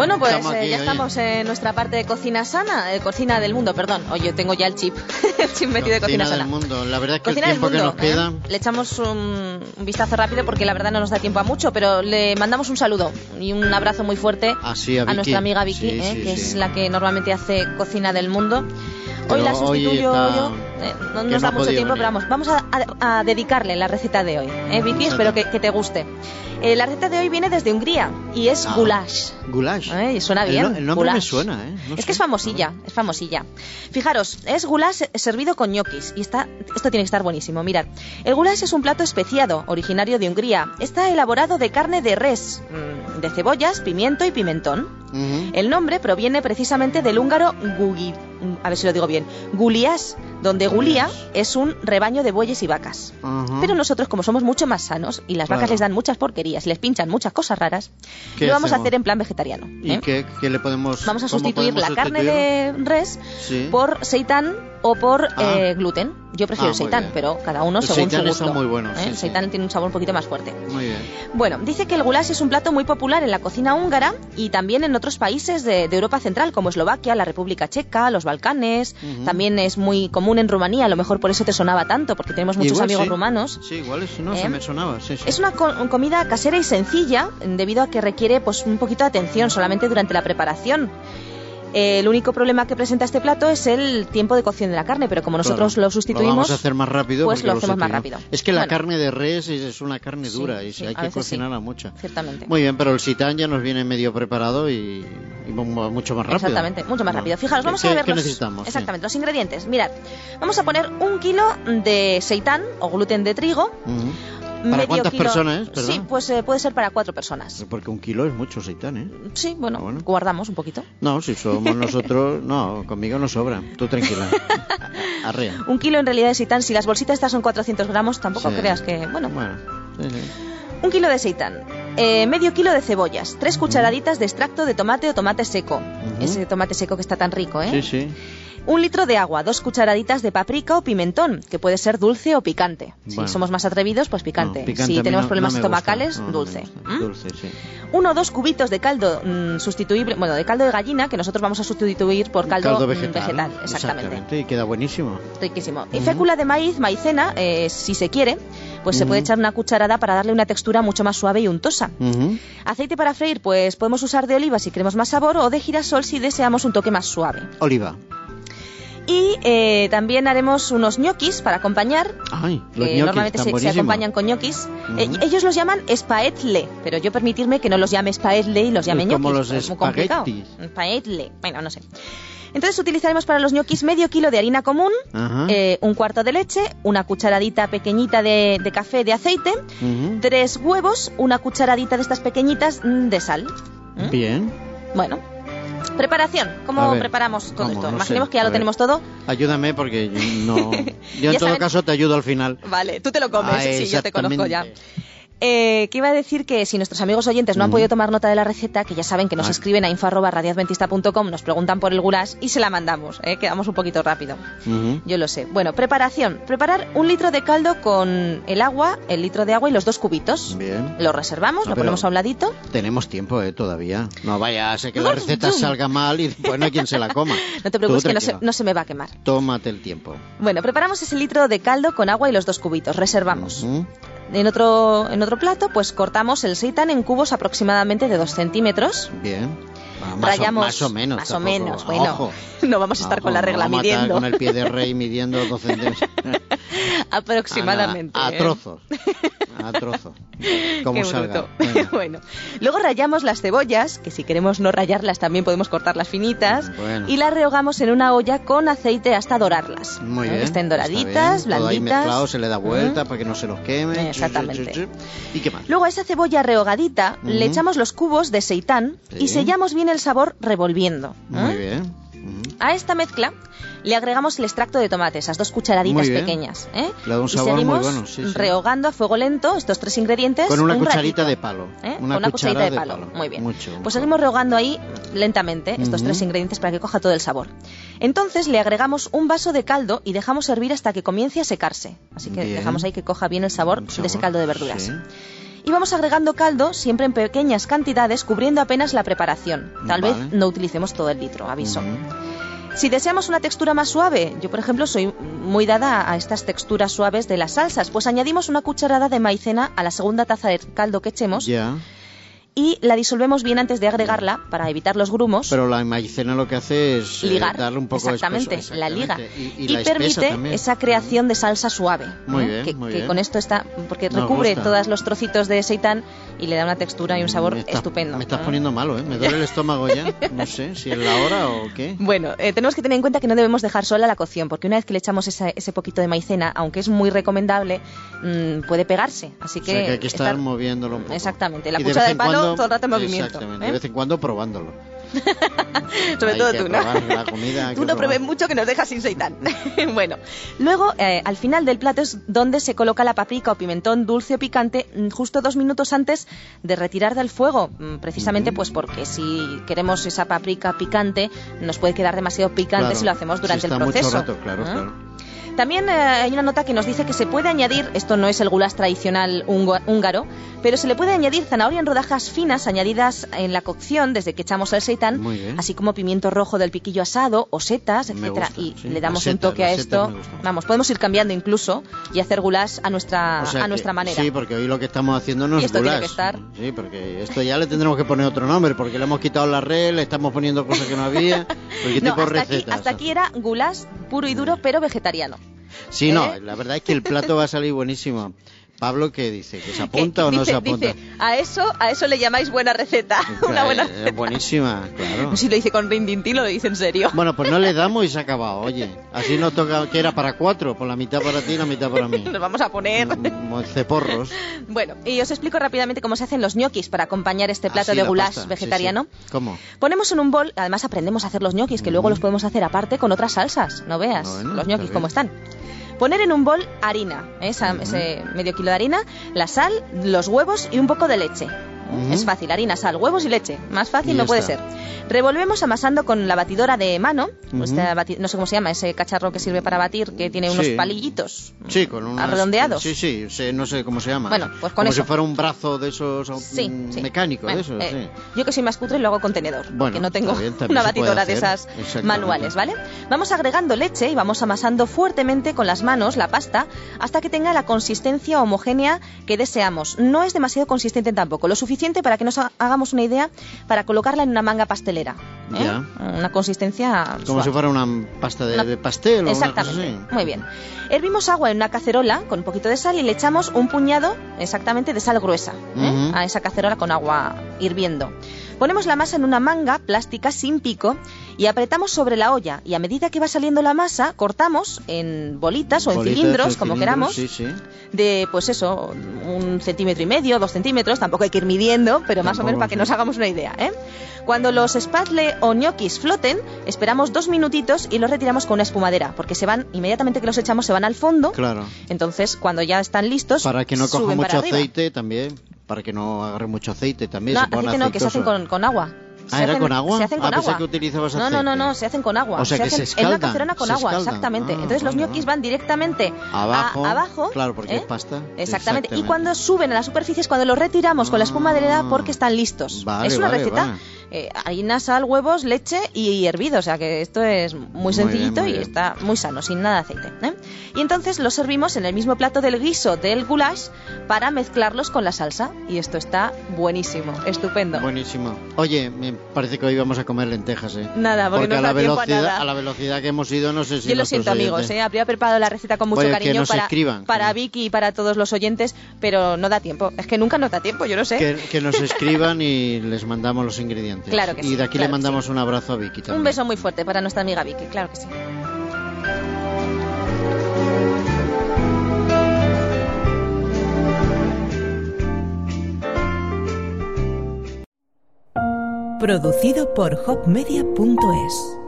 Bueno, pues Estamos eh, ya oye. estamos en nuestra parte de cocina sana, eh, cocina del mundo, perdón. Oye, tengo ya el chip, el chip metido de cocina, del sana. mundo. La verdad es que Cocina el del tiempo mundo. que nos queda... ¿eh? Le echamos un, un vistazo rápido porque la verdad no nos da tiempo a mucho, pero le mandamos un saludo y un abrazo muy fuerte Así, a nuestra amiga Vicky, Sí, eh, sí, que es la que normalmente hace cocina del mundo. Hoy Pero la hoy sustituyo está- yo. Eh, no nos no da mucho tiempo, venir. pero vamos, vamos a, a- a dedicarle la receta de hoy. ¿eh, Vicky? Espero que, que te guste. Eh, la receta de hoy viene desde Hungría y es Ah. goulash. Goulash. Eh, suena El bien. no- El, nombre me goulash. suena, ¿eh? No es sé. que es famosilla, es famosilla. Fijaros, es goulash servido con ñoquis y está, esto tiene que estar buenísimo. Mirad, el goulash es un plato especiado, originario de Hungría. Está elaborado de carne de res, mm, de cebollas, pimiento y pimentón. El nombre proviene precisamente del húngaro gugi, a ver si lo digo bien, gulias, donde gulia es un rebaño de bueyes y vacas. Pero nosotros, como somos mucho más sanos y las Claro. vacas les dan muchas porquerías y les pinchan muchas cosas raras, ¿Qué lo vamos a hacer en plan vegetariano. ¿Y ¿eh? qué, qué le podemos Vamos a sustituir la carne de res Sí. por seitán o por Ah. eh, gluten. Yo prefiero Ah, seitán, pero cada uno El según su gusto. está muy bueno, ¿eh? sí, el sí. seitán tiene un sabor un poquito más fuerte. Muy bien. Bueno, dice que el goulash es un plato muy popular en la cocina húngara y también en otros países de, de Europa Central, como Eslovaquia, la República Checa, los Balcanes. También es muy común en Rumanía, a lo mejor por eso te sonaba tanto, porque tenemos muchos Igual amigos sí. rumanos. Sí, igual es, no, ¿Eh? se me sonaba. Sí, sí. Es una co- comida casera y sencilla, debido a que requiere pues un poquito de atención solamente durante la preparación. Eh, el único problema que presenta este plato es el tiempo de cocción de la carne, pero como nosotros Claro, lo sustituimos, Lo vamos a hacer más rápido. pues lo hacemos más rápido. Es que la Bueno. carne de res es, es una carne Sí, dura y sí, hay que veces sí. cocinarla mucho. ciertamente. Muy bien, pero el sitán ya nos viene medio preparado y, y mu- mucho más rápido. Exactamente, mucho más rápido. Fijaros, ¿Qué- vamos a ver ¿Qué los, necesitamos? Exactamente, los ingredientes. Mirad, vamos a poner un kilo de seitán o gluten de trigo. ¿Para medio cuántas kilo- personas es? Sí, pues eh, puede ser para cuatro personas. Porque un kilo es mucho seitán, ¿eh? Sí, bueno, Ah, bueno. guardamos un poquito. No, si somos nosotros, no, conmigo no sobra. Tú tranquila. Arrea. Un kilo en realidad de seitán, si las bolsitas estas son 400 gramos, tampoco Sí. creas que... Bueno, Bueno, sí, sí. Un kilo de seitán, eh, medio kilo de cebollas, tres cucharaditas de extracto de tomate o tomate seco. Ujú. Ese tomate seco que está tan rico, ¿eh? Sí, sí. Un litro de agua, dos cucharaditas de paprika o pimentón, que puede ser dulce o picante. Bueno. Si somos más atrevidos, pues picante. No, picante a si tenemos no- problemas no me gusta. estomacales, dulce. ¿Mm? Dulce, sí. Uno o dos cubitos de caldo mm, sustituible, bueno, de caldo de gallina, que nosotros vamos a sustituir por caldo, Caldo mm, vegetal. exactamente. Y queda buenísimo. Riquísimo. Y fécula de maíz, maicena, eh, si se quiere, pues se puede echar una cucharada para darle una textura mucho más suave y untosa. Ujú. Aceite para freír, pues podemos usar de oliva si queremos más sabor o de girasol si deseamos un toque más suave. Oliva. Y eh, también haremos unos ñoquis para acompañar. Ay, los que ñoquis normalmente se, acompañan con ñoquis. Eh, ellos los llaman spaetle, pero yo permitirme que no los llame spaetle y los llame Es como ñoquis. los es muy complicado. espaguetis. Spaetle, bueno, no sé. Entonces utilizaremos para los ñoquis medio kilo de harina común, eh, un cuarto de leche, una cucharadita pequeñita de, de café de aceite, Ujú. tres huevos, una cucharadita de estas pequeñitas de sal. ¿Mm? Bien. Bueno. Preparación. ¿Cómo ver, preparamos todo ¿cómo? esto? No Imaginemos sé. que ya lo ver. tenemos todo. Ayúdame porque yo no. Yo en todo saben- caso te ayudo al final. Vale, tú te lo comes, Ah, sí, yo te conozco ya. Eh, que iba a decir que si nuestros amigos oyentes no han podido tomar nota de la receta, que ya saben que nos Ah. escriben a info.radiadventista.com, nos preguntan por el goulash y se la mandamos, ¿eh? quedamos un poquito rápido. Yo lo sé. Bueno, preparación. Preparar un litro de caldo con el agua, el litro de agua y los dos cubitos. Bien. Lo reservamos, No, lo pero- ponemos a un ladito. Tenemos tiempo, eh, todavía. No vaya a ser que la receta salga mal y después no hay quien se la coma. No te preocupes Tú que no se, no se me va a quemar. Tómate el tiempo. Bueno, preparamos ese litro de caldo con agua y los dos cubitos. Reservamos. En otro, en otro plato, pues cortamos el seitan en cubos aproximadamente de 2 centímetros. Bien. Ah, Más, Rayamos o, más o menos. más o menos, bueno. Ojo. No vamos a estar Ojo, con la no regla vamos a estar midiendo. Con el pie de rey midiendo 12 centímetros. Aproximadamente. A, a ¿eh? trozos. A trozos. Como Qué salga. bueno, luego rayamos las cebollas, que si queremos no rayarlas también podemos cortarlas finitas, Bueno. y las rehogamos en una olla con aceite hasta dorarlas. Muy ¿eh? bien. Que estén doraditas. Todo ahí blanditas. mezclado, se le da vuelta para que no se los queme. Exactamente. ¿Y qué más? Luego a esa cebolla rehogadita le echamos los cubos de seitán Sí. y sellamos bien el sabor revolviendo. ¿eh? Muy bien. A esta mezcla le agregamos el extracto de tomate, esas dos cucharaditas Muy pequeñas. ¿eh? Le da un y sabor muy seguimos bueno, sí, sí. rehogando a fuego lento estos tres ingredientes. Con una un cucharita ratito, de palo. ¿eh? Una Con una cucharita de de palo. Muy bien. Mucho, pues seguimos rehogando ahí lentamente estos tres ingredientes para que coja todo el sabor. Entonces le agregamos un vaso de caldo y dejamos hervir hasta que comience a secarse. Así que Bien. dejamos ahí que coja bien el sabor, de ese caldo de verduras. sí. Y vamos agregando caldo siempre en pequeñas cantidades, cubriendo apenas la preparación. Tal Vale. vez no utilicemos todo el litro, aviso. Si deseamos una textura más suave, yo por ejemplo soy muy dada a estas texturas suaves de las salsas, pues añadimos una cucharada de maicena a la segunda taza de caldo que echemos y la disolvemos bien antes de agregarla para evitar los grumos. Pero la maicena lo que hace es eh, ligar, darle un poco de exactamente, la liga exactamente. y, Y, y la espesa permite también. esa creación de salsa suave, Muy bien, que, muy que bien. con esto está porque Nos recubre gusta. todos los trocitos de seitán y le da una textura y un sabor Me estás- estupendo. Me estás ¿no? poniendo malo, ¿eh? Me duele el estómago ya. No sé si es la hora o qué. Bueno, eh, tenemos que tener en cuenta que no debemos dejar sola la cocción, porque una vez que le echamos esa- ese poquito de maicena, aunque es muy recomendable, mm, puede pegarse. Así O que, sea, que hay que estar, moviéndolo un poco. Exactamente, la de cuchara de en palo cuando- todo el rato en movimiento. Exactamente, ¿eh? de vez en cuando probándolo. Sobre Hay todo tú, ¿no? la comida, tú no pruebes mucho que nos dejas sin seitán. bueno, luego eh, al final del plato es donde se coloca la paprika o pimentón dulce o picante mm, justo dos minutos antes de retirar del fuego, mm, precisamente pues porque si queremos esa paprika picante nos puede quedar demasiado picante Claro, si lo hacemos durante si está el proceso. Mucho rato, claro, ¿eh? claro. También eh, hay una nota que nos dice que se puede añadir, esto no es el goulash tradicional húngaro, pero se le puede añadir zanahoria en rodajas finas añadidas en la cocción desde que echamos el seitán, así como pimiento rojo del piquillo asado o setas, etcétera, gusta, y sí. le damos un toque a esto. Vamos, podemos ir cambiando incluso y hacer goulash a nuestra O sea a nuestra manera. Sí, porque hoy lo que estamos haciendo no Y es esto tiene que estar. Sí, porque esto ya le tendremos que poner otro nombre, porque le hemos quitado la red, le estamos poniendo cosas que no había. ¿Qué No, tipo hasta aquí, recetas? hasta aquí era goulash puro y duro, pero vegetariano. Sí, no, ¿Eh? la verdad es que el plato va a salir buenísimo. Pablo, ¿qué dice? ¿Que se apunta Que o no dice- se apunta? dice, a eso, a eso le llamáis buena receta. Una buena es buenísima, claro. Si lo dice con rindintín, lo dice en serio. Bueno, pues no le damos y se ha acabado, oye. Así nos toca, que era para cuatro, por la mitad para ti y la mitad para mí. Nos vamos a poner. Como ceporros. Bueno, y os explico rápidamente cómo se hacen los ñoquis para acompañar este plato Así de la goulash pasta, vegetariano. sí. ¿Cómo? Ponemos en un bol, además aprendemos a hacer los ñoquis, que luego los podemos hacer aparte con otras salsas, no veas Bueno, los ñoquis cómo están. Poner en un bol harina, ¿eh? Ese medio kilo de harina, la sal, los huevos y un poco de leche. Es fácil, harina, sal, huevos y leche. Más fácil Y no puede ser. Revolvemos amasando con la batidora de mano, bati- no sé cómo se llama, ese cacharro que sirve para batir, que tiene unos Sí. palillitos Sí, con unos... arredondeados. Sí, sí, sé- no sé cómo se llama. Bueno, pues con Como eso. si fuera un brazo de esos Sí, mm, sí. mecánicos, Bueno, de esos, eh, sí. Yo que soy más cutre lo hago con tenedor, Bueno, porque no tengo bien, una batidora de esas manuales, ¿vale? Vamos agregando leche y vamos amasando fuertemente con las manos la pasta hasta que tenga la consistencia homogénea que deseamos. No es demasiado consistente tampoco, lo suficiente para que nos ha- hagamos una idea para colocarla en una manga pastelera. ¿eh? Ya. Una consistencia Como suave. si fuera una pasta de, Una- de pastel o una cosa Exactamente. así. Muy bien. Hervimos agua en una cacerola con un poquito de sal y le echamos un puñado exactamente de sal gruesa ¿eh? Ujú. a esa cacerola con agua hirviendo. Ponemos la masa en una manga plástica sin pico y apretamos sobre la olla y a medida que va saliendo la masa cortamos en bolitas o en Bolitas, cilindros, como queramos, Sí, sí. de pues eso, un centímetro y medio, dos centímetros, tampoco hay que ir midiendo, pero más o menos para que nos hagamos una idea. ¿eh? Cuando los espatle o ñoquis floten, esperamos dos minutitos y los retiramos con una espumadera, porque se van, inmediatamente que los echamos, se van al fondo. Claro. Entonces, cuando ya están listos, Para que no coja mucho arriba. aceite también. Para que no agarre mucho aceite también. No, se aceite no, que se hacen aceitoso. con, con agua. Ah, Se ¿era hacen- con agua? Se hacen Ah, con pensé agua. que utilizabas No, no, no, aceite. no, se hacen con agua. O sea, que se hacen en escaldan, una cacerona con se agua, escaldan. exactamente. Ah, Entonces los ñoquis van directamente a- Abajo. abajo. Claro, porque ¿eh? es pasta. Exactamente. Y cuando suben a la superficie es cuando los retiramos con la espuma de Ah. porque están listos. Vale, es una vale, receta. vale. Eh, harina, sal, huevos, leche y hervido. O sea que esto es muy Muy sencillito bien, muy y está muy sano, sin nada de aceite. ¿eh? Y entonces los servimos en el mismo plato del guiso del goulash para mezclarlos con la salsa. Y esto está buenísimo, estupendo. Buenísimo. Oye, me parece que hoy vamos a comer lentejas, ¿eh? Nada, porque no a la da tiempo a velocidad, nada. a la velocidad que hemos ido, no sé si Yo lo siento, amigos, ¿eh? habría preparado la receta con mucho cariño para, escriban, para que- Vicky y para todos los oyentes, pero no da tiempo. Es que nunca nos da tiempo, yo no sé. Que, que nos escriban y les mandamos los ingredientes. Claro que y sí, de aquí claro le mandamos un abrazo a Vicky también. Un beso muy fuerte para nuestra amiga Vicky, claro que sí. Producido por hopmedia.es